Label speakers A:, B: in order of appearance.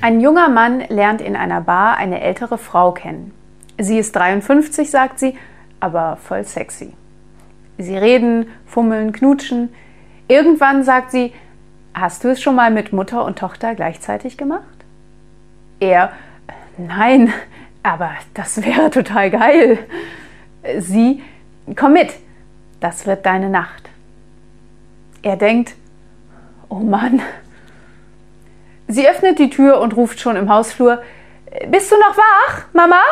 A: Ein junger Mann lernt in einer Bar eine ältere Frau kennen. Sie ist 53, sagt sie, aber voll sexy. Sie reden, fummeln, knutschen. Irgendwann sagt sie, hast du es schon mal mit Mutter und Tochter gleichzeitig gemacht? Er, nein, aber das wäre total geil. Sie, komm mit, das wird deine Nacht. Er denkt, oh Mann. Sie öffnet die Tür und ruft schon im Hausflur, bist du noch wach, Mama?